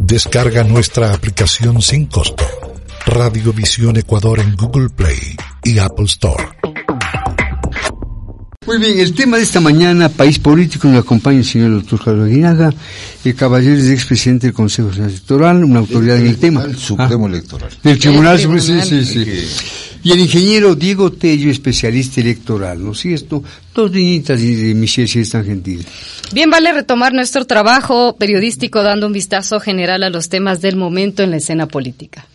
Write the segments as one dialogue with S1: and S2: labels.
S1: Descarga nuestra aplicación sin costo. Radiovisión Ecuador en Google Play y Apple Store.
S2: Muy bien, el tema de esta mañana, país político, nos acompaña el señor doctor Carlos Aguinaga, el caballero es expresidente del Consejo Electoral, una autoridad en el tema.
S3: El Supremo Electoral.
S2: Del Tribunal Supremo, sí, sí, sí. Y el ingeniero Diego Tello, especialista electoral, ¿no es cierto? Dos niñitas de Michelle, si es tan gentil.
S4: Bien, vale retomar nuestro trabajo periodístico dando un vistazo general a los temas del momento en la escena política.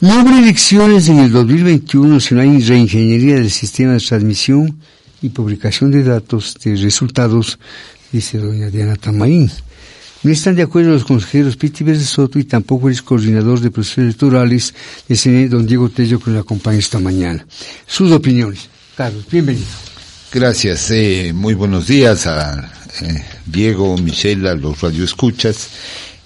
S2: No habrá elecciones en el 2021 si no hay reingeniería del sistema de transmisión y publicación de datos de resultados, dice doña Diana Tamaín. No están de acuerdo los consejeros Piti Verde Soto y tampoco el coordinador de procesos electorales, el don Diego Tello, que nos acompaña esta mañana. Sus opiniones. Carlos, bienvenido.
S3: Gracias. Eh, muy buenos días a eh, Diego, Michelle, a los radioescuchas.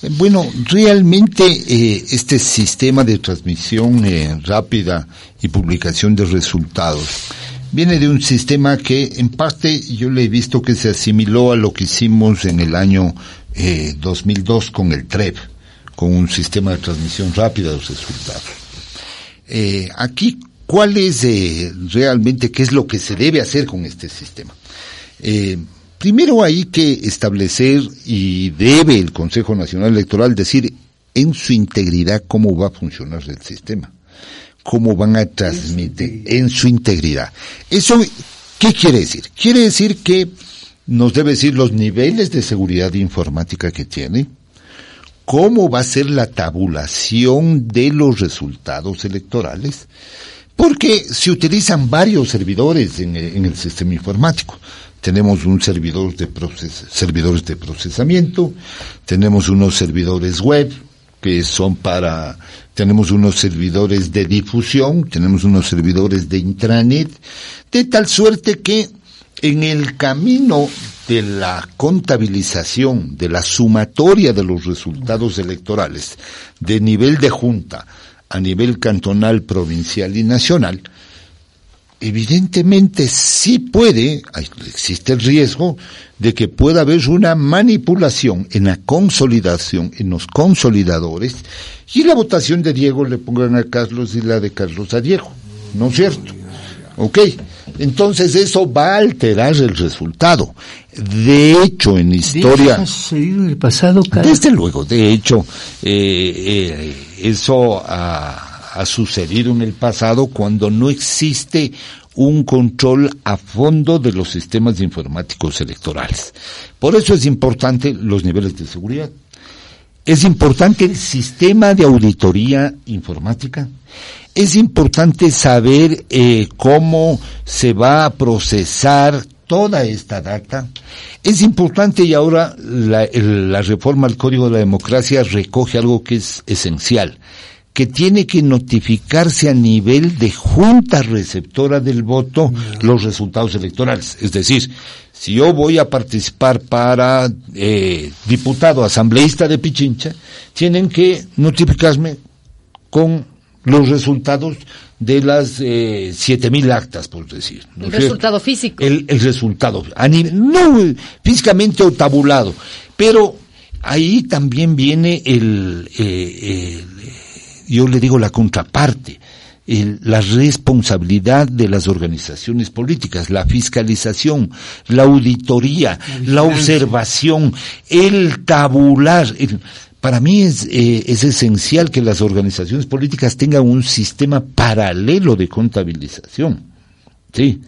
S3: Eh, bueno, realmente eh, este sistema de transmisión rápida y publicación de resultados viene de un sistema que en parte yo le he visto que se asimiló a lo que hicimos en el año eh, 2002 con el TREP, con un sistema de transmisión rápida de los resultados. Eh, aquí, ¿cuál es eh, realmente qué es lo que se debe hacer con este sistema? Eh, primero hay que establecer y debe el Consejo Nacional Electoral decir en su integridad cómo va a funcionar el sistema cómo van a transmitir en su integridad. Eso, ¿qué quiere decir? Quiere decir que nos debe decir los niveles de seguridad informática que tiene, cómo va a ser la tabulación de los resultados electorales, porque se utilizan varios servidores en el, sistema informático. Tenemos un servidor de proces servidores de procesamiento, tenemos unos servidores web que son para tenemos unos servidores de difusión, tenemos unos servidores de intranet, de tal suerte que en el camino de la contabilización, de la sumatoria de los resultados electorales, de nivel de junta a nivel cantonal, provincial y nacional, evidentemente sí puede, existe el riesgo de que pueda haber una manipulación en la consolidación, en los consolidadores, y la votación de Diego le pongan a Carlos y la de Carlos a Diego, ¿no es cierto? Ok, entonces eso va a alterar el resultado. De hecho, en historia...
S2: ¿Ha sucedido en el pasado,
S3: Carlos? Desde luego, de hecho, eh, eh, eso ha, ha sucedido en el pasado cuando no existe un control a fondo de los sistemas informáticos electorales. Por eso es importante los niveles de seguridad. Es importante el sistema de auditoría informática. Es importante saber eh, cómo se va a procesar toda esta data. Es importante y ahora la, la reforma al Código de la Democracia recoge algo que es esencial que tiene que notificarse a nivel de junta receptora del voto los resultados electorales. Es decir, si yo voy a participar para eh, diputado asambleísta de Pichincha, tienen que notificarme con los resultados de las eh, siete mil actas, por decir.
S4: ¿no? El resultado físico.
S3: El, el resultado, a nivel, no físicamente o tabulado, pero ahí también viene el, eh, el yo le digo la contraparte, el, la responsabilidad de las organizaciones políticas, la fiscalización, la auditoría, la, la observación, el tabular. El, para mí es, eh, es esencial que las organizaciones políticas tengan un sistema paralelo de contabilización. Sí,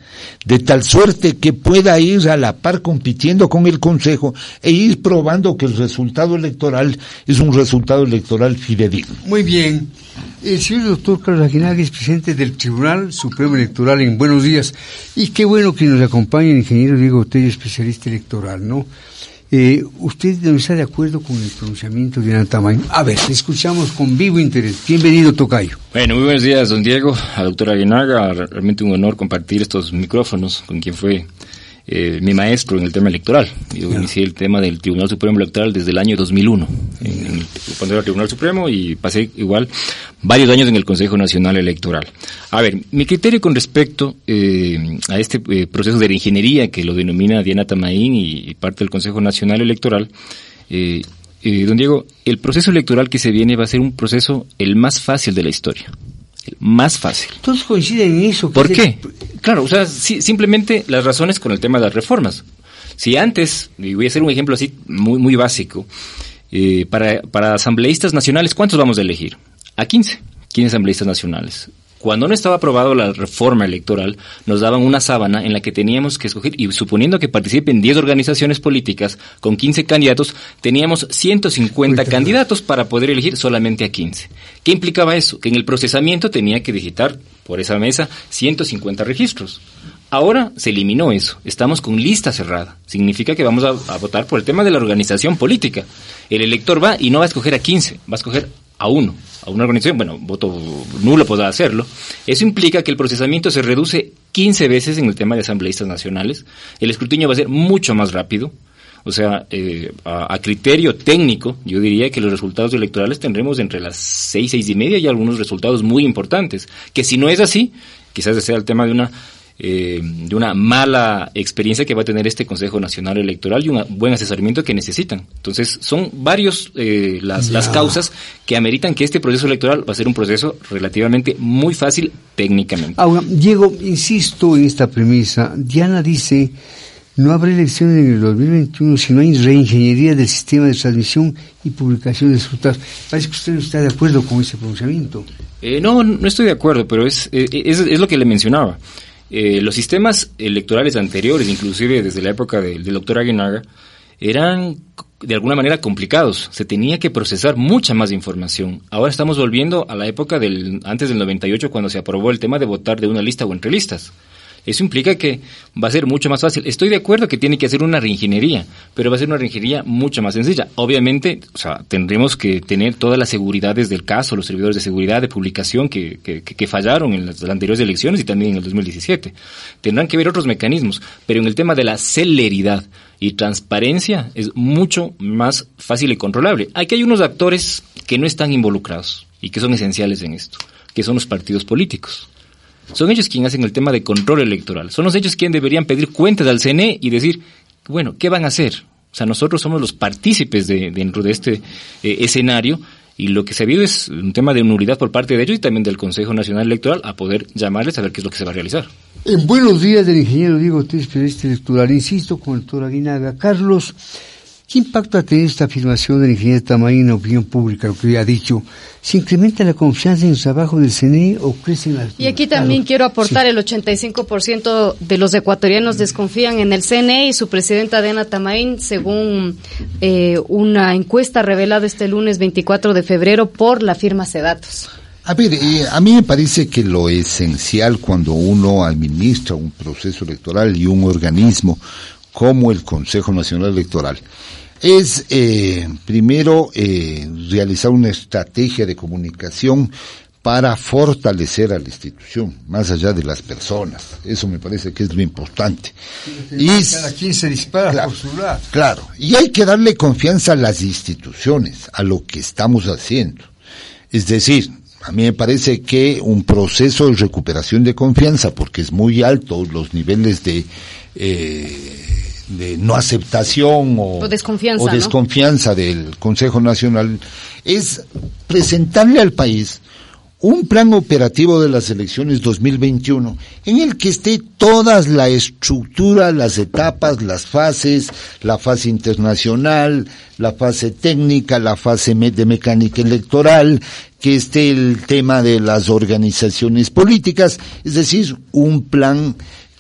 S3: de tal suerte que pueda ir a la par compitiendo con el Consejo e ir probando que el resultado electoral es un resultado electoral fidedigno.
S2: Muy bien. El señor doctor Carlos Aguinaga es presidente del Tribunal Supremo Electoral en Buenos Días. Y qué bueno que nos acompañe el ingeniero Diego Tello, especialista electoral, ¿no? Eh, ¿Usted no está de acuerdo con el pronunciamiento de Ana Tamayo? A ver, escuchamos con vivo interés. Bienvenido, Tocayo.
S5: Bueno, muy buenos días, don Diego, a la doctora Aguinaga. Realmente un honor compartir estos micrófonos con quien fue eh, mi maestro en el tema electoral. Yo inicié el tema del Tribunal Supremo Electoral desde el año 2001, en, cuando era Tribunal Supremo, y pasé igual varios años en el Consejo Nacional Electoral. A ver, mi criterio con respecto eh, a este eh, proceso de ingeniería que lo denomina Diana Tamaín y, parte del Consejo Nacional Electoral, don Diego, el proceso electoral que se viene va a ser un proceso el más fácil de la historia más fácil.
S2: Todos coinciden en eso.
S5: ¿Por qué? Claro, o sea, simplemente las razones con el tema de las reformas. Si antes, y voy a hacer un ejemplo así muy, muy básico, eh, para, para asambleístas nacionales, ¿cuántos vamos a elegir? A 15, 15 asambleístas nacionales. Cuando no estaba aprobado la reforma electoral, nos daban una sábana en la que teníamos que escoger, y suponiendo que participen 10 organizaciones políticas con 15 candidatos, teníamos 150 candidatos para poder elegir solamente a 15. ¿Qué implicaba eso? Que en el procesamiento tenía que digitar por esa mesa 150 registros. Ahora se eliminó eso. Estamos con lista cerrada. Significa que vamos a, a, votar por el tema de la organización política. El elector va y no va a escoger a 15, va a escoger a uno, a una organización, bueno, voto nulo podrá hacerlo, eso implica que el procesamiento se reduce 15 veces en el tema de asambleístas nacionales, el escrutinio va a ser mucho más rápido, o sea, eh, a, criterio técnico, yo diría que los resultados electorales tendremos entre las seis, seis y media y algunos resultados muy importantes, que si no es así, quizás sea el tema de una eh, de una mala experiencia que va a tener este Consejo Nacional Electoral y un buen asesoramiento que necesitan. Entonces, son varios eh, las, las causas que ameritan que este proceso electoral va a ser un proceso relativamente muy fácil técnicamente.
S2: Ahora, Diego, insisto en esta premisa. Diana dice, no habrá elecciones en el 2021 si no hay reingeniería del sistema de transmisión y publicación de resultados. Parece que usted no está de acuerdo con ese pronunciamiento.
S5: Eh, no, no estoy de acuerdo, pero es, es, es lo que le mencionaba. Eh, los sistemas electorales anteriores, inclusive desde la época del, doctor Aguinaga, eran de alguna manera complicados. Se tenía que procesar mucha más información. Ahora estamos volviendo a la época del antes del 98 cuando se aprobó el tema de votar de una lista o entre listas. Eso implica que va a ser mucho más fácil. Estoy de acuerdo que tiene que hacer una reingeniería, pero va a ser una reingeniería mucho más sencilla. Obviamente, o sea, tendremos que tener todas las seguridades del caso, los servidores de seguridad, de publicación que, que, fallaron en las, anteriores elecciones y también en el 2017. Tendrán que ver otros mecanismos, pero en el tema de la celeridad y transparencia es mucho más fácil y controlable. Aquí hay unos actores que no están involucrados y que son esenciales en esto, que son los partidos políticos. Son ellos quienes hacen el tema de control electoral. Son los ellos quienes deberían pedir cuentas al CNE y decir, bueno, ¿qué van a hacer? O sea, nosotros somos los partícipes de, dentro de este eh, escenario y lo que se ha habido es un tema de unidad por parte de ellos y también del Consejo Nacional Electoral a poder llamarles a ver qué es lo que se va a realizar.
S2: En buenos días del ingeniero Diego Ortiz, periodista electoral. Insisto con el doctor Aguinaga. Carlos, ¿Qué impacto ha tenido esta afirmación del ingeniero Tamayo en la opinión pública, lo que había dicho? ¿Se incrementa la confianza en el trabajo del CNE o crecen las...
S4: Y aquí también quiero aportar el 85% de los ecuatorianos desconfían en el CNE y su presidenta Diana Tamaín, según eh, una encuesta revelada este lunes 24 de febrero por la firma Sedatos.
S3: A ver, eh, a mí me parece que lo esencial cuando uno administra un proceso electoral y un organismo como el Consejo Nacional Electoral es eh, primero eh, realizar una estrategia de comunicación para fortalecer a la institución, más allá de las personas. Eso me parece que es lo importante.
S2: Y cada quien se dispara
S3: claro,
S2: por su lado.
S3: Claro, y hay que darle confianza a las instituciones, a lo que estamos haciendo. Es decir, a mí me parece que un proceso de recuperación de confianza, porque es muy alto los niveles de eh, de no aceptación o, desconfianza, del Consejo Nacional es presentarle al país un plan operativo de las elecciones 2021 en el que esté toda la estructura, las etapas, las fases, la fase internacional, la fase técnica, la fase de mecánica electoral, que esté el tema de las organizaciones políticas, es decir, un plan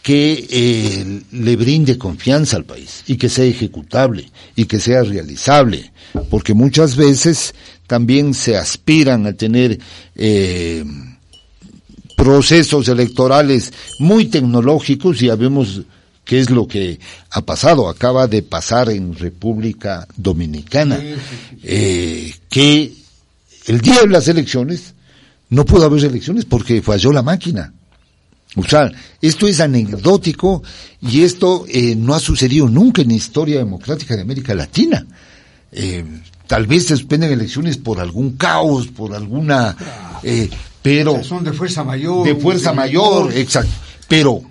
S3: que eh, le brinde confianza al país y que sea ejecutable y que sea realizable, porque muchas veces también se aspiran a tener eh, procesos electorales muy tecnológicos y habemos qué es lo que ha pasado. Acaba de pasar en República Dominicana, eh, que el día de las elecciones no pudo haber elecciones porque falló la máquina. O sea, esto es anecdótico y esto eh, no ha sucedido nunca en la historia democrática de América Latina. Eh, tal vez se suspenden elecciones por algún caos, por alguna... Eh, pero...
S2: Son de fuerza mayor.
S3: De fuerza mayor, exacto. Pero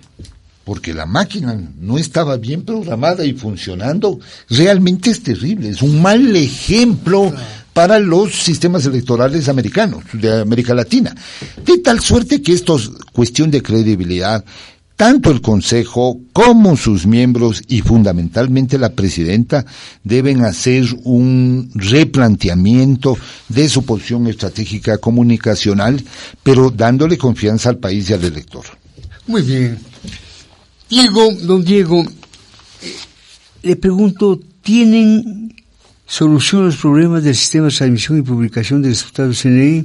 S3: porque la máquina no estaba bien programada y funcionando, realmente es terrible, es un mal ejemplo para los sistemas electorales americanos, de América Latina. De tal suerte que esto es cuestión de credibilidad. Tanto el Consejo como sus miembros y fundamentalmente la presidenta deben hacer un replanteamiento de su posición estratégica comunicacional, pero dándole confianza al país y al elector.
S2: Muy bien. Diego, don Diego, eh, le pregunto, ¿tienen solución a los problemas del sistema de transmisión y publicación de resultados CNI?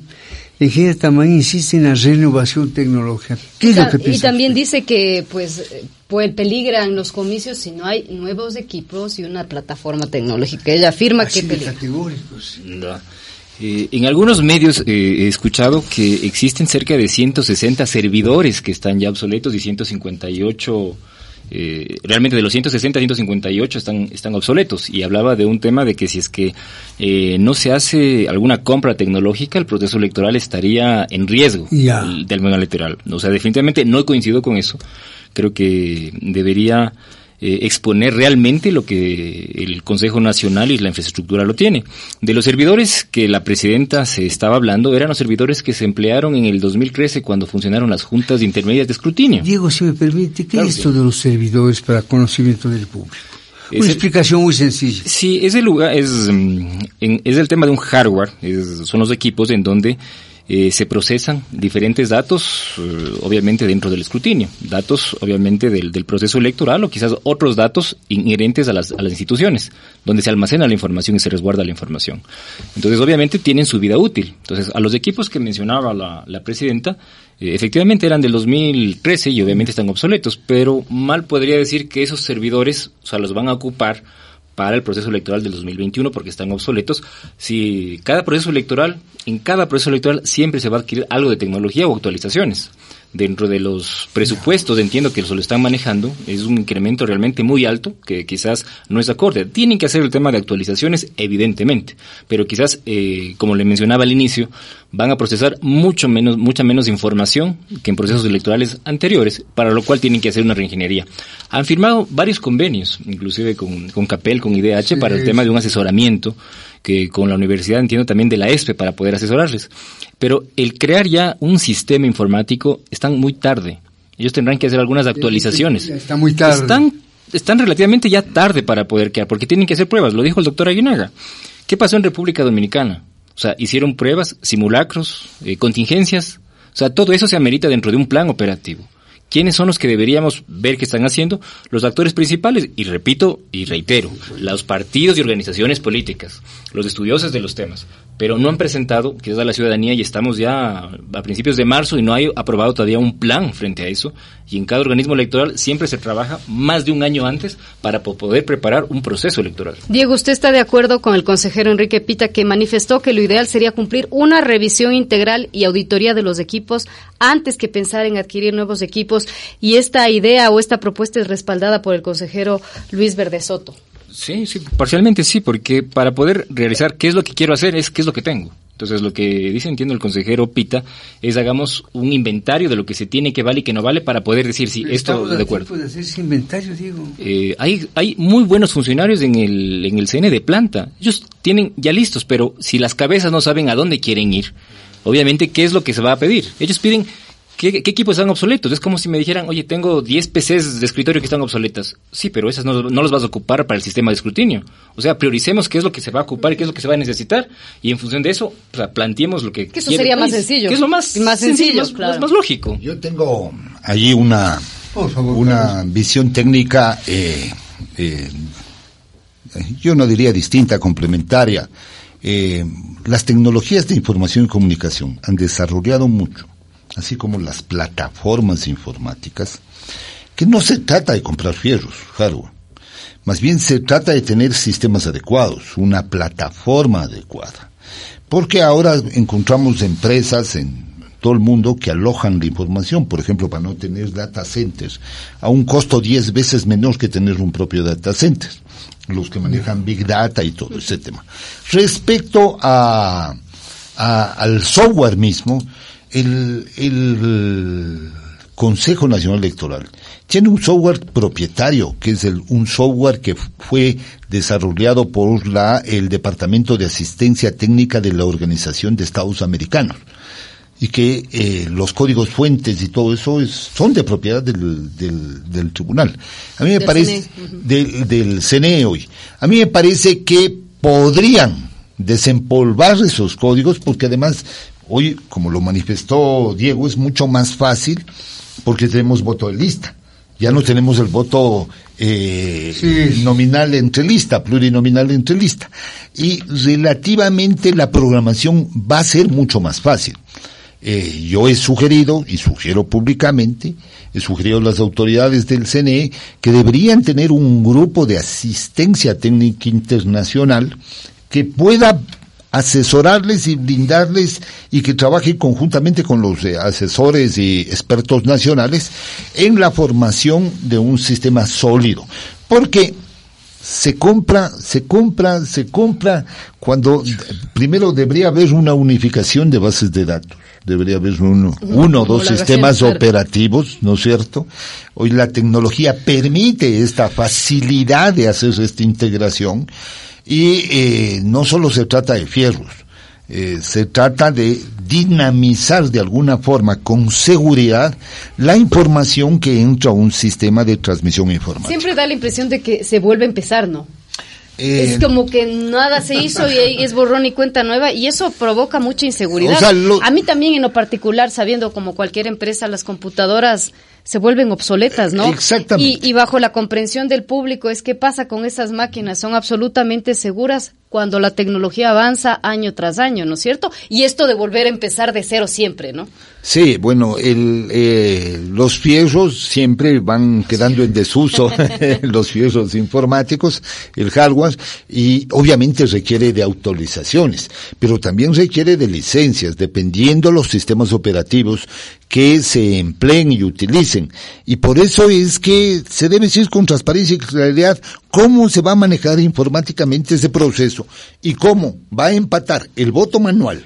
S2: En general, también insiste en la renovación tecnológica.
S4: ¿Qué es lo que piensa? Y también dice que, pues, pues peligran los comicios si no hay nuevos equipos y una plataforma tecnológica. Ella afirma
S2: Así
S4: que peligra.
S2: categóricos.
S5: No. Eh, en algunos medios eh, he escuchado que existen cerca de 160 servidores que están ya obsoletos y 158 eh, realmente de los 160 158 están están obsoletos. Y hablaba de un tema de que si es que eh, no se hace alguna compra tecnológica el proceso electoral estaría en riesgo
S2: Ya.
S5: del, del momento electoral. O sea definitivamente no coincido con eso. Creo que debería eh, exponer realmente lo que el Consejo Nacional y la infraestructura lo tiene. De los servidores que la presidenta se estaba hablando, eran los servidores que se emplearon en el 2013 cuando funcionaron las juntas intermedias de escrutinio.
S2: Diego, si me permite, ¿qué
S5: Claro
S2: es esto de los servidores para conocimiento del público?
S5: Es
S2: Una
S5: el-
S2: explicación muy sencilla.
S5: Sí, ese lugar es, mm, en- es el tema de un hardware, es- son los equipos en donde eh, se procesan diferentes datos, eh, obviamente dentro del escrutinio, datos obviamente del, del proceso electoral o quizás otros datos inherentes a las, a las instituciones, donde se almacena la información y se resguarda la información. Entonces, obviamente tienen su vida útil. Entonces, a los equipos que mencionaba la, la presidenta, eh, efectivamente eran del 2013 y obviamente están obsoletos, pero mal podría decir que esos servidores, o sea, los van a ocupar para el proceso electoral del 2021 porque están obsoletos. Si cada proceso electoral, en cada proceso electoral siempre se va a adquirir algo de tecnología o actualizaciones. Dentro de los presupuestos, entiendo que se lo están manejando, es un incremento realmente muy alto que quizás no es acorde. Tienen que hacer el tema de actualizaciones, evidentemente, pero quizás, eh, como le mencionaba al inicio, van a procesar mucho menos, mucha menos información que en procesos electorales anteriores, para lo cual tienen que hacer una reingeniería. Han firmado varios convenios, inclusive con, con CAPEL, con IDH, para el tema de un asesoramiento, que con la universidad entiendo también de la ESPE para poder asesorarles. Pero el crear ya un sistema informático están muy tarde. Ellos tendrán que hacer algunas actualizaciones.
S2: Está muy tarde.
S5: Están, están relativamente ya tarde para poder crear, porque tienen que hacer pruebas. Lo dijo el doctor Aguinaga. ¿Qué pasó en República Dominicana? O sea, hicieron pruebas, simulacros, eh, contingencias. O sea, todo eso se amerita dentro de un plan operativo. ¿Quiénes son los que deberíamos ver que están haciendo? Los actores principales, y repito y reitero, los partidos y organizaciones políticas, los estudiosos de los temas, pero no han presentado, que a la ciudadanía, y estamos ya a principios de marzo y no hay aprobado todavía un plan frente a eso, y en cada organismo electoral siempre se trabaja más de un año antes para po- poder preparar un proceso electoral.
S4: Diego, ¿usted está de acuerdo con el consejero Enrique Pita que manifestó que lo ideal sería cumplir una revisión integral y auditoría de los equipos antes que pensar en adquirir nuevos equipos? Y esta idea o esta propuesta es respaldada por el consejero Luis Verde Soto.
S5: Sí, sí, parcialmente sí, porque para poder realizar qué es lo que quiero hacer es qué es lo que tengo. Entonces lo que dice, entiendo, el consejero Pita es hagamos un inventario de lo que se tiene, que vale y que no vale para poder decir si esto
S2: Estamos a
S5: de acuerdo.
S2: de hacer ese inventario, Diego.
S5: Eh, hay, hay muy buenos funcionarios en el, en el CN de planta. Ellos tienen ya listos, pero si las cabezas no saben a dónde quieren ir, obviamente, ¿qué es lo que se va a pedir? Ellos piden ¿Qué, qué equipos están obsoletos? Es como si me dijeran, oye, tengo 10 PCs de escritorio que están obsoletas. Sí, pero esas no, no las vas a ocupar para el sistema de escrutinio. O sea, prioricemos qué es lo que se va a ocupar y qué es lo que se va a necesitar. Y en función de eso, planteemos lo que
S4: Que eso
S5: quiere
S4: sería
S5: el
S4: más sencillo.
S5: Que es lo más,
S4: Más sencillo,
S5: más,
S4: claro.
S5: más- más lógico.
S3: Yo tengo allí una,
S2: favor,
S3: una visión técnica, eh, eh, yo no diría distinta, complementaria. Eh, las tecnologías de información y comunicación han desarrollado mucho, así como las plataformas informáticas, que no se trata de comprar fierros, hardware. Más bien se trata de tener sistemas adecuados, una plataforma adecuada. Porque ahora encontramos empresas en todo el mundo que alojan la información, por ejemplo, para no tener data centers, a un costo 10 veces menor que tener un propio data center, los que manejan Big Data y todo ese tema. Respecto a, al software mismo, el, el Consejo Nacional Electoral tiene un software propietario, que es el, un software que fue desarrollado por la, el Departamento de Asistencia Técnica de la Organización de Estados Americanos y que eh, los códigos fuentes y todo eso es, son de propiedad del, del, del tribunal. A mí me parece, CNE. del, del CNE hoy. A mí me parece que podrían desempolvar esos códigos porque además hoy, como lo manifestó Diego, es mucho más fácil porque tenemos voto de lista. Ya no tenemos el voto eh, sí. nominal entre lista, plurinominal entre lista. Y relativamente la programación va a ser mucho más fácil. Eh, yo he sugerido, y sugiero públicamente, he sugerido a las autoridades del CNE que deberían tener un grupo de asistencia técnica internacional que pueda asesorarles y brindarles y que trabaje conjuntamente con los eh, asesores y expertos nacionales en la formación de un sistema sólido. Porque se compra, se compra, se compra cuando primero debería haber una unificación de bases de datos debería haber uno, uno o dos sistemas operativos, ¿no es cierto? Hoy la tecnología permite esta facilidad de hacer esta integración y eh, no solo se trata de fierros, eh, se trata de dinamizar de alguna forma con seguridad la información que entra a un sistema de transmisión informática.
S4: Siempre da la impresión de que se vuelve a empezar, ¿no? es como que nada se hizo y es borrón y cuenta nueva y eso provoca mucha inseguridad. O sea, lo... A mí también en lo particular, sabiendo como cualquier empresa, las computadoras se vuelven obsoletas, ¿no?
S3: Exactamente.
S4: Y, y, bajo la comprensión del público es qué pasa con esas máquinas, son absolutamente seguras cuando la tecnología avanza año tras año, ¿no es cierto? Y esto de volver a empezar de cero siempre, ¿no?
S3: Sí, bueno, el, eh, los fierros siempre van quedando en desuso, los fierros informáticos, el hardware, y obviamente requiere de autorizaciones, pero también requiere de licencias, dependiendo los sistemas operativos que se empleen y utilicen. Y por eso es que se debe decir con transparencia y claridad cómo se va a manejar informáticamente ese proceso y cómo va a empatar el voto manual,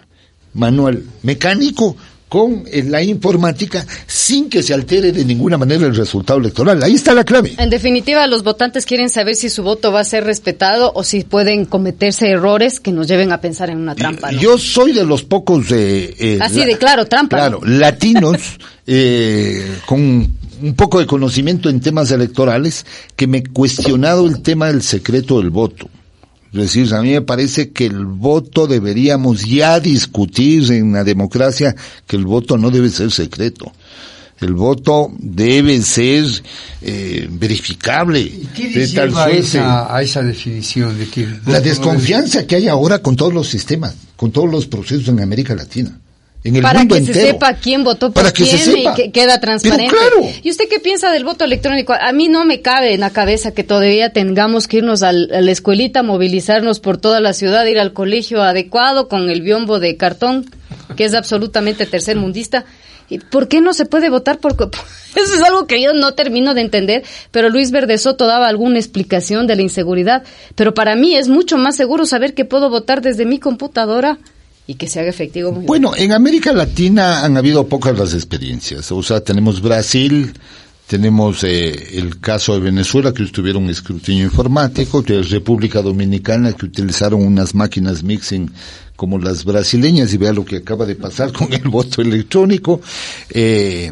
S3: manual mecánico con la informática sin que se altere de ninguna manera el resultado electoral. Ahí está la clave.
S4: En definitiva, los votantes quieren saber si su voto va a ser respetado o si pueden cometerse errores que nos lleven a pensar en una trampa. ¿no?
S3: Yo soy de los pocos... Eh,
S4: Así de claro, trampa.
S3: Claro, ¿no? latinos eh, con un poco de conocimiento en temas electorales que me he cuestionado el tema del secreto del voto. Es decir, a mí me parece que el voto deberíamos ya discutir en la democracia que el voto no debe ser secreto. El voto debe ser eh, verificable.
S2: ¿Y qué de tal a, esa, a esa definición de que
S3: la desconfianza que hay ahora con todos los sistemas, con todos los procesos en América Latina. En el
S4: para
S3: mundo
S4: que
S3: entero.
S4: se sepa quién votó por
S3: Para que
S4: quién
S3: se sepa.
S4: y que queda transparente.
S3: Pero claro.
S4: ¿Y usted qué piensa del voto electrónico? A mí no me cabe en la cabeza que todavía tengamos que irnos al- a la escuelita, movilizarnos por toda la ciudad, ir al colegio adecuado con el biombo de cartón, que es absolutamente tercermundista. ¿Y ¿Por qué no se puede votar por...? Eso es algo que yo no termino de entender, pero Luis Verde Soto daba alguna explicación de la inseguridad. Pero para mí es mucho más seguro saber que puedo votar desde mi computadora y que se haga efectivo. muy
S3: Bueno, en América Latina han habido pocas las experiencias. O sea, tenemos Brasil, tenemos eh, el caso de Venezuela que tuvieron escrutinio informático, de República Dominicana que utilizaron unas máquinas mixing como las brasileñas y vea lo que acaba de pasar con el voto electrónico. Eh,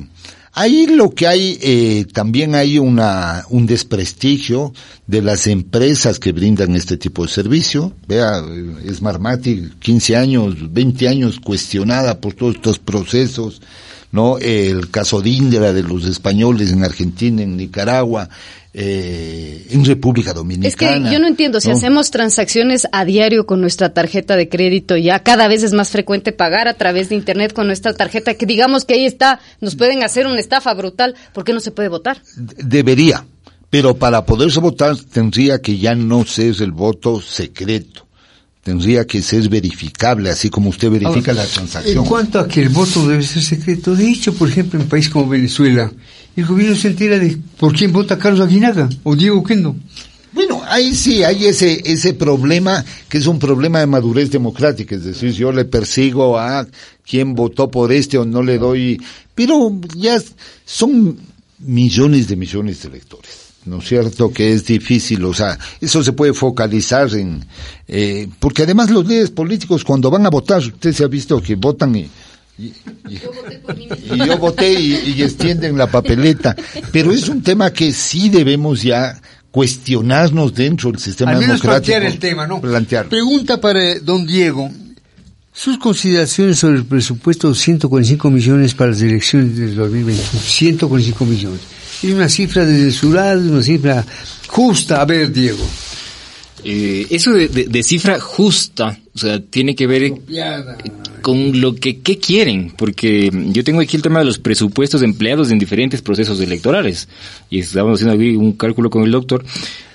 S3: Ahí lo que hay, eh, también hay una, un desprestigio de las empresas que brindan este tipo de servicio. Vea, eh, Smartmatic, 15 años, 20 años cuestionada por todos estos procesos. ¿No? El caso de Indra, de los españoles en Argentina, en Nicaragua, eh, en República Dominicana.
S4: Es que yo no entiendo, si hacemos transacciones a diario con nuestra tarjeta de crédito, ya cada vez es más frecuente pagar a través de Internet con nuestra tarjeta, que digamos que ahí está, nos pueden hacer una estafa brutal, ¿por qué no se puede votar?
S3: Debería, pero para poderse votar tendría que ya no ser el voto secreto tendría que ser verificable, así como usted verifica la transacción.
S2: En cuanto a que el voto debe ser secreto, de hecho, por ejemplo, en un país como Venezuela, el gobierno se entera de por quién vota Carlos Aguinaga o Diego Kendo.
S3: Bueno, ahí sí hay ese, ese problema que es un problema de madurez democrática, es decir, yo le persigo a quien votó por este o no le doy, pero ya son millones de millones de electores. ¿No es cierto? Que es difícil, o sea, eso se puede focalizar en, eh, porque además los líderes políticos cuando van a votar, usted se ha visto que votan y, y, yo voté y, extienden la papeleta, pero es un tema que sí debemos ya cuestionarnos dentro del sistema
S2: Al
S3: menos democrático.
S2: plantear el tema, ¿no? Pregunta para don Diego. Sus consideraciones sobre el presupuesto de 145 millones para las elecciones del 2021. 145 millones. Es una cifra desmesurada, una cifra justa. A ver, Diego.
S5: Eh, eso de, cifra justa, o sea, tiene que ver con lo que ¿qué quieren, porque yo tengo aquí el tema de los presupuestos empleados en diferentes procesos electorales y estábamos haciendo aquí un cálculo con el doctor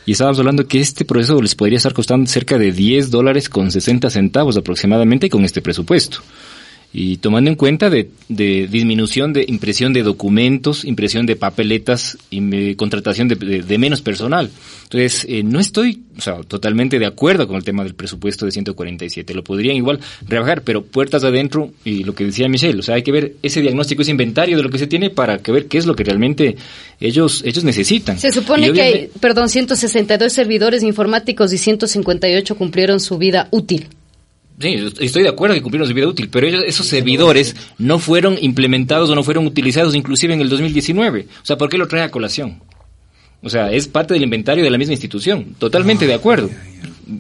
S5: y estábamos hablando que este proceso les podría estar costando cerca de 10 dólares con 60 centavos aproximadamente con este presupuesto y tomando en cuenta de, disminución de impresión de documentos, impresión de papeletas y contratación de, menos personal. Entonces, eh, no estoy o sea, totalmente de acuerdo con el tema del presupuesto de 147. Lo podrían igual rebajar, pero puertas adentro y lo que decía Michelle, o sea, hay que ver ese diagnóstico, ese inventario de lo que se tiene para que ver qué es lo que realmente ellos ellos necesitan.
S4: Se supone que hay, perdón, 162 servidores informáticos y 158 cumplieron su vida útil.
S5: Sí, estoy de acuerdo que cumplieron su vida útil, pero esos servidores no fueron implementados o no fueron utilizados inclusive en el 2019. O sea, ¿por qué lo trae a colación? O sea, es parte del inventario de la misma institución. Totalmente de acuerdo.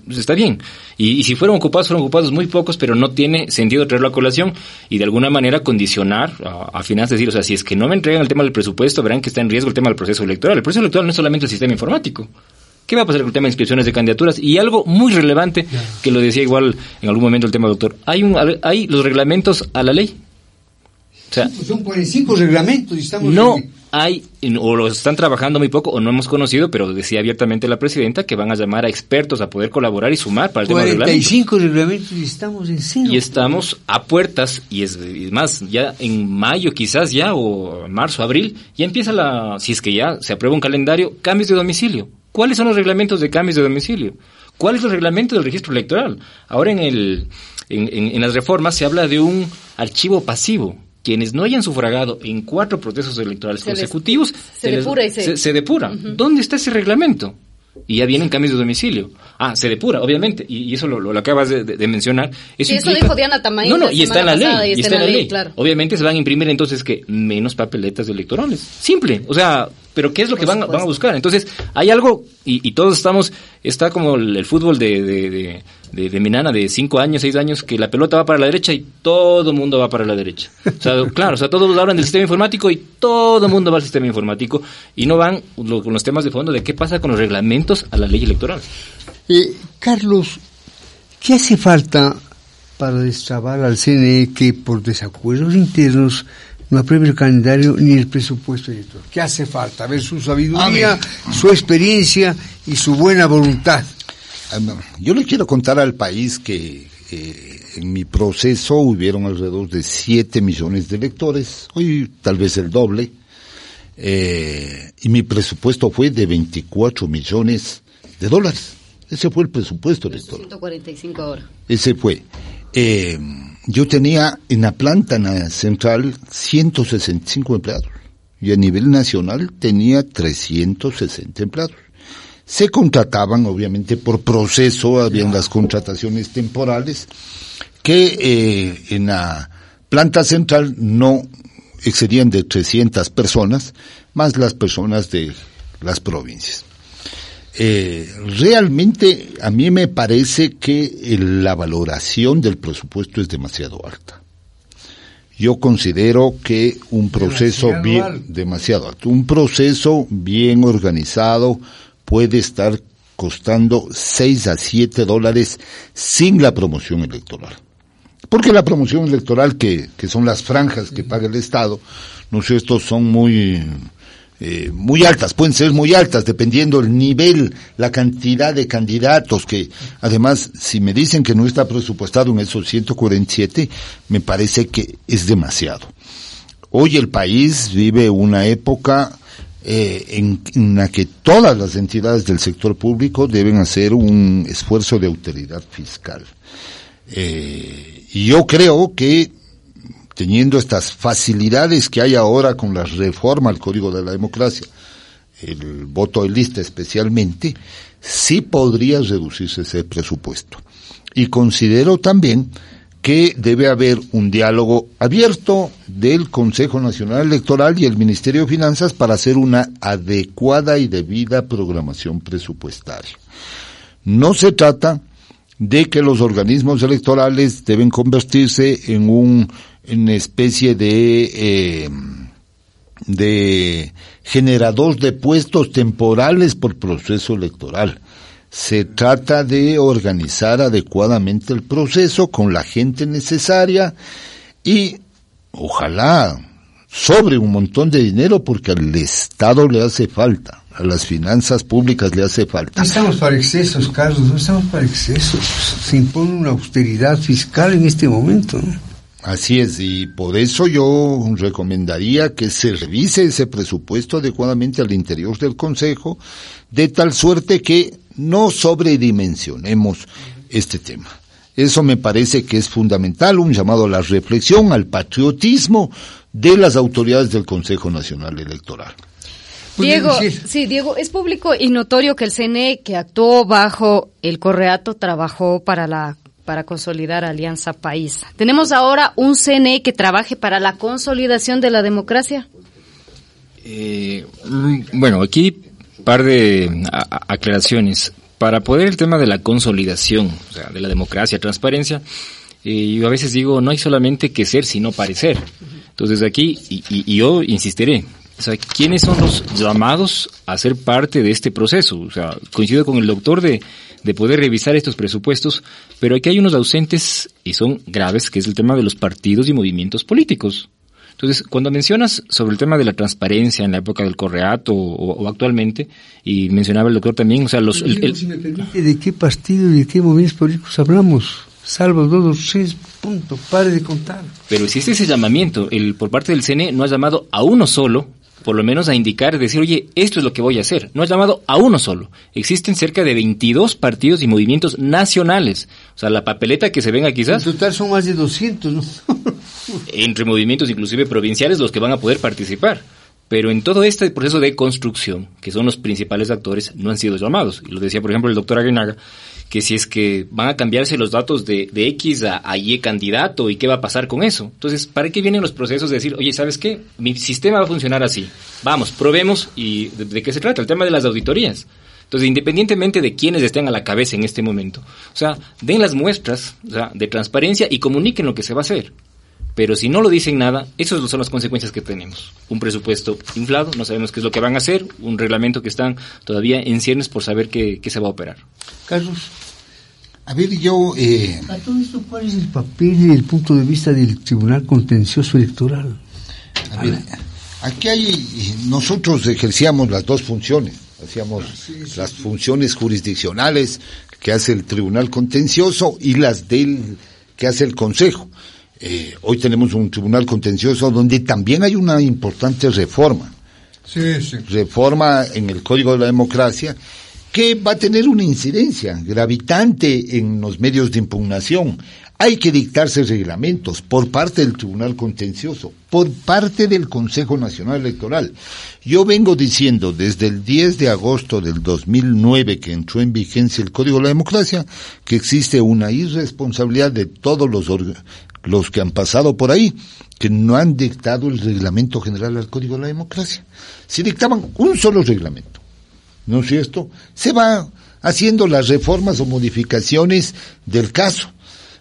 S5: Pues está bien. Y, si fueron ocupados, fueron ocupados muy pocos, pero no tiene sentido traerlo a colación y de alguna manera condicionar a, a finanzas. Decir, o sea, si es que no me entregan el tema del presupuesto, verán que está en riesgo el tema del proceso electoral. El proceso electoral no es solamente el sistema informático. ¿Qué va a pasar con el tema de inscripciones de candidaturas? Y algo muy relevante, que lo decía igual en algún momento el tema doctor, hay, un, hay los reglamentos a la ley.
S2: O sea, son 45 reglamentos y estamos...
S5: No hay, o los están trabajando muy poco, o no hemos conocido, pero decía abiertamente la presidenta que van a llamar a expertos a poder colaborar y sumar para el tema de
S2: reglamentos. 45 reglamentos y estamos en cero.
S5: Y estamos a puertas, y es, más, ya en mayo quizás ya, o marzo, abril, ya empieza la, si es que ya se aprueba un calendario, cambios de domicilio ¿Cuáles son los reglamentos de cambios de domicilio? ¿Cuál es el reglamento del registro electoral? Ahora en, el, en, las reformas se habla de un archivo pasivo. Quienes no hayan sufragado en cuatro procesos electorales consecutivos
S4: se, depura y se,
S5: depura. ¿Dónde está ese reglamento? y ya vienen cambios de domicilio. Ah, se depura, obviamente, y, eso lo, acabas de, mencionar.
S4: Eso, eso dijo Diana Tamayo.
S5: No, no, y está en la ley. Y está, en la ley, Claro. Obviamente se van a imprimir entonces que menos papeletas electorales. Simple. O sea, pero ¿qué es lo que van, van, a buscar? Entonces, hay algo, y, todos estamos, está como el, fútbol de, de, de, de, mi nana de 5 años, 6 años, que la pelota va para la derecha y todo el mundo va para la derecha. O sea, claro, o sea, todos hablan del sistema informático y todo el mundo va al sistema informático y no van con los temas de fondo de qué pasa con los reglamentos a la ley electoral.
S2: Eh, Carlos, ¿qué hace falta para destrabar al CNE que por desacuerdos internos no apruebe el calendario ni el presupuesto electoral. ¿Qué hace falta? A ver su sabiduría, su experiencia y su buena voluntad.
S3: Yo le quiero contar al país que eh, en mi proceso hubieron alrededor de 7 millones de electores, hoy tal vez el doble, eh, y mi presupuesto fue de 24 millones de dólares. Ese fue el presupuesto electoral.
S4: 145 ahora.
S3: Ese fue. Eh, yo tenía en la planta central 165 empleados y a nivel nacional tenía 360 empleados. Se contrataban, obviamente, por proceso, habían las contrataciones temporales, que eh, en la planta central no excedían de 300 personas, más las personas de las provincias. Eh, realmente a mí me parece que la valoración del presupuesto es demasiado alta. yo considero que un proceso bien, demasiado alto, un proceso bien organizado puede estar costando 6 a 7 dólares sin la promoción electoral. Porque la promoción electoral, que, que son las franjas que paga el Estado, no sé, estos son muy, eh, muy altas, pueden ser muy altas, dependiendo el nivel, la cantidad de candidatos, que además, si me dicen que no está presupuestado en esos 147, me parece que es demasiado. Hoy el país vive una época eh, en, la que todas las entidades del sector público deben hacer un esfuerzo de autoridad fiscal. Eh, y yo creo que teniendo estas facilidades que hay ahora con la reforma al Código de la Democracia, el voto de lista especialmente, sí podría reducirse ese presupuesto. Y considero también que debe haber un diálogo abierto del Consejo Nacional Electoral y el Ministerio de Finanzas para hacer una adecuada y debida programación presupuestaria. No se trata de que los organismos electorales deben convertirse en un una especie de eh, de generador de puestos temporales por proceso electoral. Se trata de organizar adecuadamente el proceso con la gente necesaria y ojalá sobre un montón de dinero porque al Estado le hace falta, a las finanzas públicas le hace falta.
S2: No estamos para excesos, Carlos, no estamos para excesos. Se impone una austeridad fiscal en este momento.
S3: Así es, y por eso yo recomendaría que se revise ese presupuesto adecuadamente al interior del Consejo, de tal suerte que no sobredimensionemos este tema. Eso me parece que es fundamental, un llamado a la reflexión, al patriotismo de las autoridades del Consejo Nacional Electoral.
S4: Diego, sí, Diego, es público y notorio que el CNE, que actuó bajo el Correato, trabajó para la para consolidar Alianza País. ¿Tenemos ahora un CNE que trabaje para la consolidación de la democracia?
S5: Eh, bueno, aquí par de aclaraciones. Para poder el tema de la consolidación, o sea, de la democracia, transparencia, eh, yo a veces digo, no hay solamente que ser, sino parecer. Entonces aquí, y, y, yo insistiré, o sea, ¿quiénes son los llamados a ser parte de este proceso? O sea, coincido con el doctor de de poder revisar estos presupuestos, pero aquí hay unos ausentes y son graves, que es el tema de los partidos y movimientos políticos. Entonces, cuando mencionas sobre el tema de la transparencia en la época del correato o, actualmente, y mencionaba el doctor también, o sea, los...
S2: ¿De qué partido y de qué movimientos políticos hablamos? Salvo dos o seis, punto, pare de contar.
S5: Pero existe ese llamamiento, el por parte del CNE no ha llamado a uno solo por lo menos a indicar, decir, oye, esto es lo que voy a hacer. No es llamado a uno solo. Existen cerca de 22 partidos y movimientos nacionales. O sea, la papeleta que se venga quizás...
S2: En total son más de 200, ¿no?
S5: entre movimientos inclusive provinciales los que van a poder participar. Pero en todo este proceso de construcción, que son los principales actores, no han sido llamados. Y lo decía, por ejemplo, el doctor Aguinaga, que si es que van a cambiarse los datos de, de X a, Y candidato y qué va a pasar con eso. Entonces, ¿para qué vienen los procesos de decir, oye, ¿sabes qué? Mi sistema va a funcionar así. Vamos, probemos y de, qué se trata, el tema de las auditorías. Entonces, independientemente de quiénes estén a la cabeza en este momento, o sea, den las muestras de transparencia y comuniquen lo que se va a hacer. Pero si no lo dicen nada, esas son las consecuencias que tenemos. Un presupuesto inflado, no sabemos qué es lo que van a hacer, un reglamento que están todavía en ciernes por saber qué, se va a operar.
S2: Carlos.
S3: A ver, yo... Eh...
S2: ¿A todo esto cuál es el papel y el punto de vista del Tribunal Contencioso Electoral?
S3: A ver, aquí hay... Nosotros ejercíamos las dos funciones. Hacíamos las funciones jurisdiccionales que hace el Tribunal Contencioso y las del que hace el Consejo. Eh, hoy tenemos un tribunal contencioso donde también hay una importante reforma.
S2: Sí, sí.
S3: Reforma en el Código de la Democracia que va a tener una incidencia gravitante en los medios de impugnación. Hay que dictarse reglamentos por parte del Tribunal Contencioso, por parte del Consejo Nacional Electoral. Yo vengo diciendo desde el 10 de agosto del 2009 que entró en vigencia el Código de la Democracia que existe una irresponsabilidad de todos los los que han pasado por ahí, que no han dictado el reglamento general al Código de la Democracia. Si dictaban un solo reglamento, ¿no es cierto? Se va haciendo las reformas o modificaciones del caso.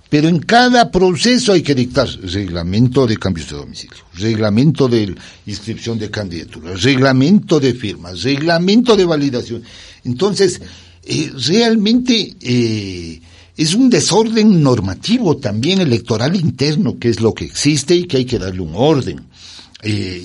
S3: Pero en cada proceso hay que dictar reglamento de cambios de domicilio, reglamento de inscripción de candidaturas, reglamento de firmas, reglamento de validación. Entonces, eh, realmente eh, es un desorden normativo también electoral interno, que es lo que existe y que hay que darle un orden. Eh,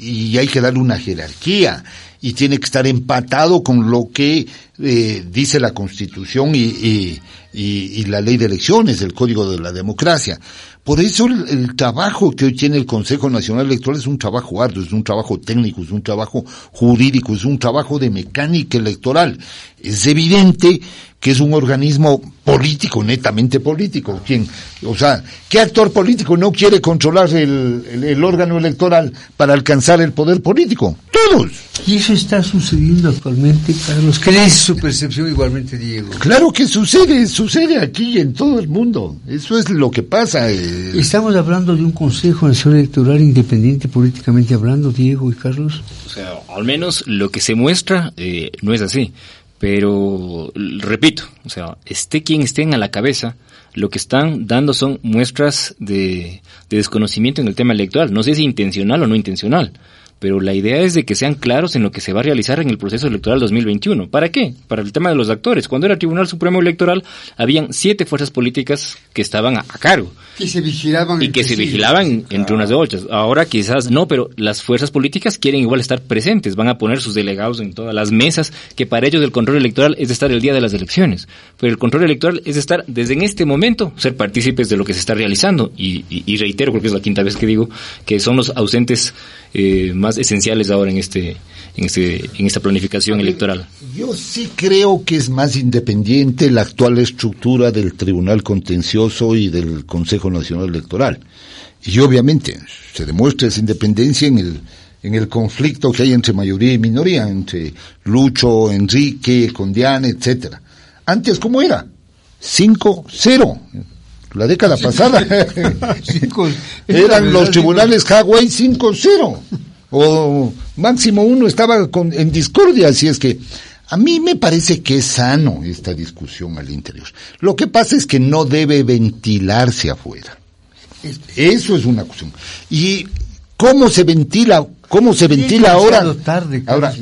S3: y, hay que darle una jerarquía y tiene que estar empatado con lo que eh, dice la Constitución y, y, la ley de elecciones, el Código de la Democracia. Por eso el, trabajo que hoy tiene el Consejo Nacional Electoral es un trabajo arduo, es un trabajo técnico, es un trabajo jurídico, es un trabajo de mecánica electoral. Es evidente que es un organismo político, netamente político. ¿Quién? O sea, ¿qué actor político no quiere controlar el, el, órgano electoral para alcanzar el poder político? Todos.
S2: Y eso está sucediendo actualmente, Carlos. ¿Qué es su percepción igualmente, Diego?
S3: Claro que sucede, sucede aquí en todo el mundo. Eso es lo que pasa.
S2: Eh. Estamos hablando de un Consejo Nacional Electoral independiente políticamente hablando, Diego y Carlos.
S5: O sea, al menos lo que se muestra eh, no es así. Pero, repito, o sea, esté quien esté a la cabeza, lo que están dando son muestras de desconocimiento en el tema electoral. No sé si intencional o no intencional pero la idea es de que sean claros en lo que se va a realizar en el proceso electoral 2021. ¿Para qué? Para el tema de los actores. Cuando era Tribunal Supremo Electoral, habían siete fuerzas políticas que estaban a, cargo.
S2: Que se vigilaban.
S5: Y que se vigilaban entre unas de otras. Ahora quizás no, pero las fuerzas políticas quieren igual estar presentes. Van a poner sus delegados en todas las mesas, que para ellos el control electoral es de estar el día de las elecciones. Pero el control electoral es de estar desde en este momento, ser partícipes de lo que se está realizando. Y, y, reitero, porque es la quinta vez que digo, que son los ausentes eh, más esenciales ahora en este en este en esta planificación electoral.
S3: Yo sí creo que es más independiente la actual estructura del Tribunal Contencioso y del Consejo Nacional Electoral. Y obviamente se demuestra esa independencia en el en el conflicto que hay entre mayoría y minoría, entre Lucho, Enrique, Condiane, etcétera. Antes, ¿cómo era? 5-0 la década pasada. Eran los tribunales Hawaii 5-0. O máximo uno estaba con, en discordia, así es que a mí me parece que es sano esta discusión al interior. Lo que pasa es que no debe ventilarse afuera. Eso es una cuestión. ¿Y cómo se ventila? ¿Cómo se ventila ahora?
S2: Tarde,
S3: ahora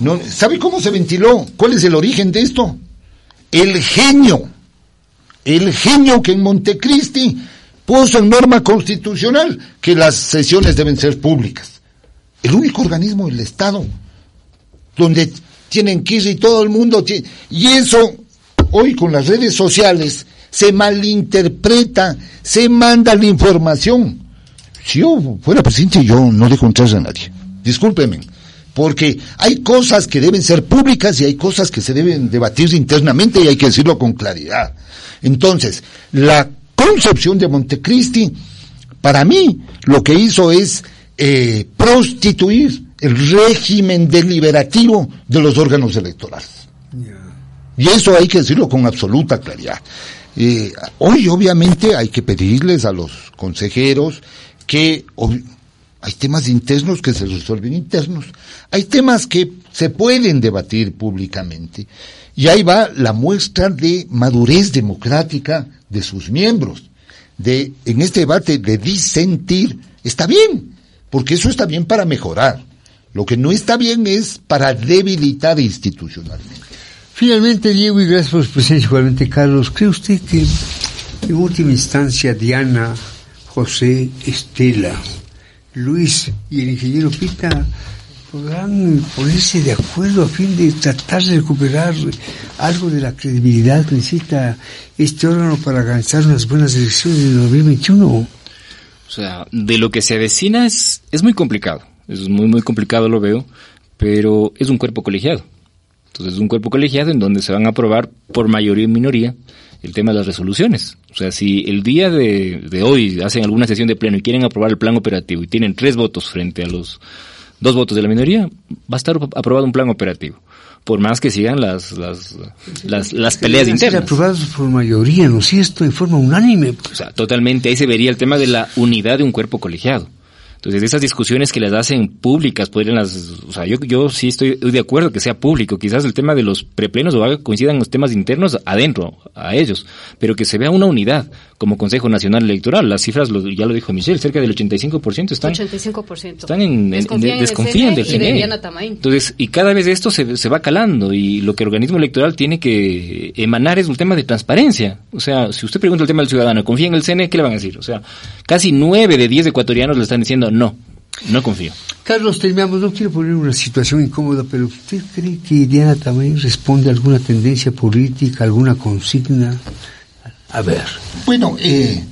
S3: No, ¿Sabe cómo se ventiló? ¿Cuál es el origen de esto? El genio el genio que en Montecristi puso en norma constitucional que las sesiones deben ser públicas. El único organismo del Estado donde tienen que y todo el mundo tiene, y eso hoy con las redes sociales se malinterpreta, se manda la información. Si yo fuera presidente yo no dejo entrar a nadie. Discúlpeme porque hay cosas que deben ser públicas y hay cosas que se deben debatir internamente y hay que decirlo con claridad. Entonces, la concepción de Montecristi, para mí, lo que hizo es eh, prostituir el régimen deliberativo de los órganos electorales. Y eso hay que decirlo con absoluta claridad. Eh, hoy obviamente hay que pedirles a los consejeros que hay temas internos que se resuelven internos, hay temas que se pueden debatir públicamente y ahí va la muestra de madurez democrática de sus miembros, de en este debate de disentir, está bien, porque eso está bien para mejorar. Lo que no está bien es para debilitar institucionalmente.
S2: Finalmente, Diego, y gracias por su presencia igualmente, Carlos, ¿cree usted que en última instancia Diana, José, Estela, Luis y el ingeniero Pita podrán ponerse de acuerdo a fin de tratar de recuperar algo de la credibilidad que necesita este órgano para alcanzar unas buenas elecciones de 2021? O
S5: sea, de lo que se avecina es, es muy complicado. Es muy, muy complicado, lo veo, pero es un cuerpo colegiado. Entonces es un cuerpo colegiado en donde se van a aprobar por mayoría y minoría el tema de las resoluciones. O sea, si el día de, de hoy hacen alguna sesión de pleno y quieren aprobar el plan operativo y tienen tres votos frente a los dos votos de la minoría, va a estar aprobado un plan operativo. Por más que sigan las, las, las, las peleas internas.
S2: aprobados por mayoría, ¿no es cierto? En forma unánime.
S5: O sea, totalmente. Ahí se vería el tema de la unidad de un cuerpo colegiado. Entonces, esas discusiones que las hacen públicas, podrían las, o sea, yo, yo sí estoy de acuerdo que sea público, quizás el tema de los preplenos o coincidan los temas internos adentro, a ellos, pero que se vea una unidad como Consejo Nacional Electoral. Las cifras, lo, ya lo dijo Michelle, cerca del 85% están,
S4: 85%.
S5: están en, desconfían, desconfían del CNE. Entonces, y cada vez esto se, se va calando y lo que el organismo electoral tiene que emanar es un tema de transparencia. O sea, si usted pregunta el tema del ciudadano, ¿confía en el CNE? ¿Qué le van a decir? O sea, casi nueve de diez ecuatorianos le están diciendo no, no confío.
S2: Carlos, terminamos, no quiero poner una situación incómoda, pero ¿usted cree que Diana también responde a alguna tendencia política, alguna consigna? A ver.
S3: Bueno, eh,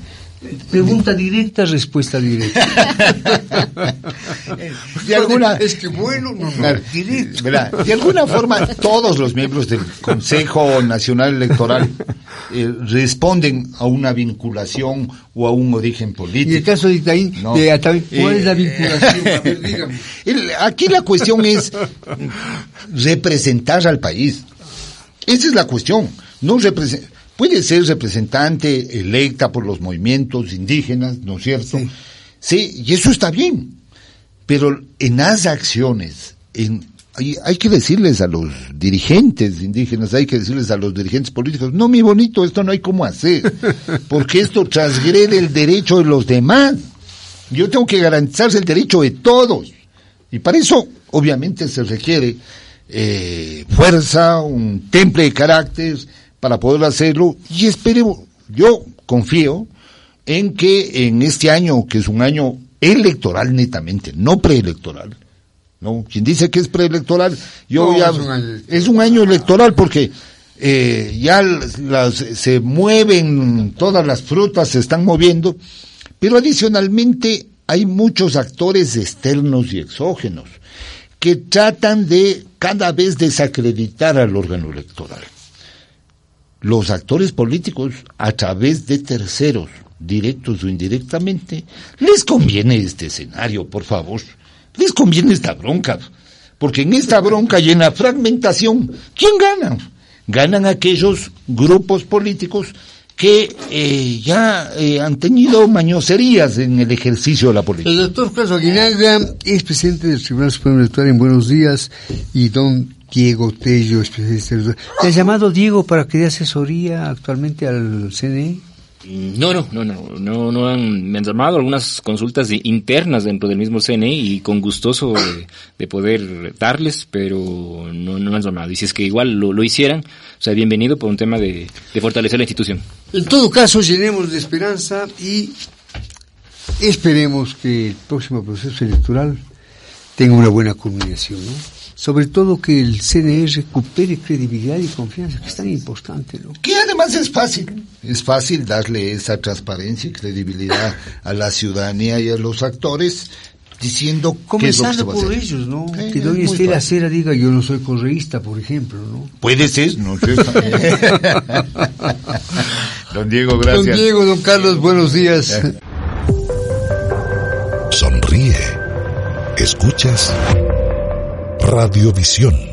S2: Pregunta directa, respuesta directa.
S3: de alguna,
S2: es que bueno, no,
S3: no, De alguna forma, todos los miembros del Consejo Nacional Electoral eh, responden a una vinculación o a un origen político.
S2: Y el caso de Itaín, ¿cuál es la eh, vinculación? A ver, dígame.
S3: aquí la cuestión es representar al país. Esa es la cuestión. No representar puede ser representante electa por los movimientos indígenas, ¿no es cierto? Sí, y eso está bien. Pero en las acciones, en, hay, hay, que decirles a los dirigentes indígenas, hay que decirles a los dirigentes políticos, no, mi bonito, esto no hay cómo hacer, porque esto transgrede el derecho de los demás. Yo tengo que garantizarse el derecho de todos. Y para eso, obviamente, se requiere eh, fuerza, un temple de carácter, para poder hacerlo. Y esperemos, yo confío en que en este año, que es un año electoral netamente, no preelectoral, ¿no? Quien dice que es preelectoral, yo ya, es un, año, electoral. porque eh, ya las, se mueven, todas las frutas se están moviendo, pero adicionalmente hay muchos actores externos y exógenos que tratan de cada vez desacreditar al órgano electoral los actores políticos, a través de terceros, directos o indirectamente, les conviene este escenario, por favor. Les conviene esta bronca. Porque en esta bronca y en la fragmentación, ¿quién gana? Ganan aquellos grupos políticos que eh, ya eh, han tenido mañoserías en el ejercicio de la política.
S2: El doctor Carlos presidente del Tribunal Supremo Electoral en Buenos Días y don Diego Tello, especialista. ¿Te has llamado Diego para que dé asesoría actualmente al CNE?
S5: No, no, no, no, no, no han, me han llamado algunas consultas internas dentro del mismo CNE y con gustoso de, poder darles, pero no, no han llamado. Y si es que igual lo, lo hicieran, o sea, bienvenido por un tema de, de fortalecer la institución.
S2: En todo caso, llenemos de esperanza y esperemos que el próximo proceso electoral tenga una buena culminación, ¿no? Sobre todo que el CNE recupere credibilidad y confianza, que es tan importante. ¿no?
S3: Que además es fácil, es fácil darle esa transparencia y credibilidad a la ciudadanía y a los actores diciendo
S2: comenzando qué es lo que por ellos no que doña Estela Cera diga yo no soy correísta por ejemplo no
S3: puede ser no sé don Diego gracias.
S2: Don Diego don Carlos buenos días.
S1: Sonríe. Escuchas Radiovisión